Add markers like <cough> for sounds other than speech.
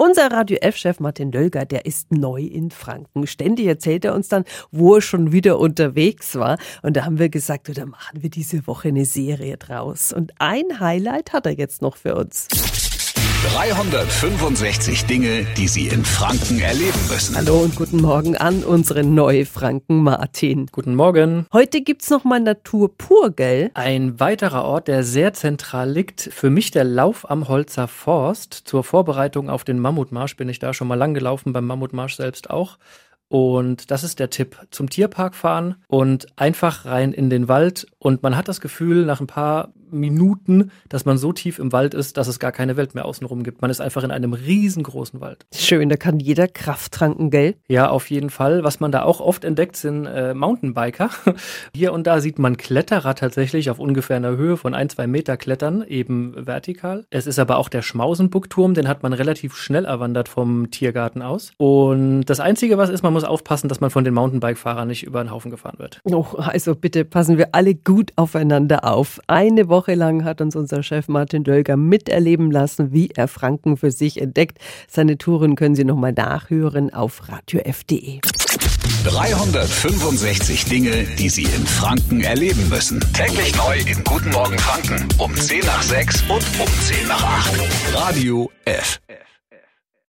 Unser Radio F-Chef Martin Dölger, der ist neu in Franken. Ständig erzählt er uns dann, wo er schon wieder unterwegs war. Und da haben wir gesagt, da machen wir diese Woche eine Serie draus. Und ein Highlight hat er jetzt noch für uns. 365 Dinge, die Sie in Franken erleben müssen. Hallo und guten Morgen an unseren Neufranken Martin. Guten Morgen. Heute gibt's noch mal Natur pur, gell? Ein weiterer Ort, der sehr zentral liegt, für mich der Lauf am Holzer Forst. Zur Vorbereitung auf den Mammutmarsch bin ich da schon mal lang gelaufen, beim Mammutmarsch selbst auch. Und das ist der Tipp. Zum Tierpark fahren und einfach rein in den Wald. Und man hat das Gefühl, nach ein paar Minuten, dass man so tief im Wald ist, dass es gar keine Welt mehr außenrum gibt. Man ist einfach in einem riesengroßen Wald. Schön, da kann jeder Kraft tranken, gell? Ja, auf jeden Fall. Was man da auch oft entdeckt, sind äh, Mountainbiker. <laughs> Hier und da sieht man Kletterer tatsächlich auf ungefähr einer Höhe von ein, zwei Meter klettern, eben vertikal. Es ist aber auch der Schmausenbuckturm, den hat man relativ schnell erwandert vom Tiergarten aus. Und das Einzige, was ist, man muss aufpassen, dass man von den Mountainbike-Fahrern nicht über den Haufen gefahren wird. Oh, also bitte passen wir alle gut aufeinander auf. Eine Woche lang hat uns unser Chef Martin Dölger miterleben lassen, wie er Franken für sich entdeckt. Seine Touren können Sie nochmal nachhören auf radiof.de. 365 Dinge, die Sie in Franken erleben müssen. Täglich neu in Guten Morgen Franken um 10 nach 6 und um 10 nach 8. Radio F.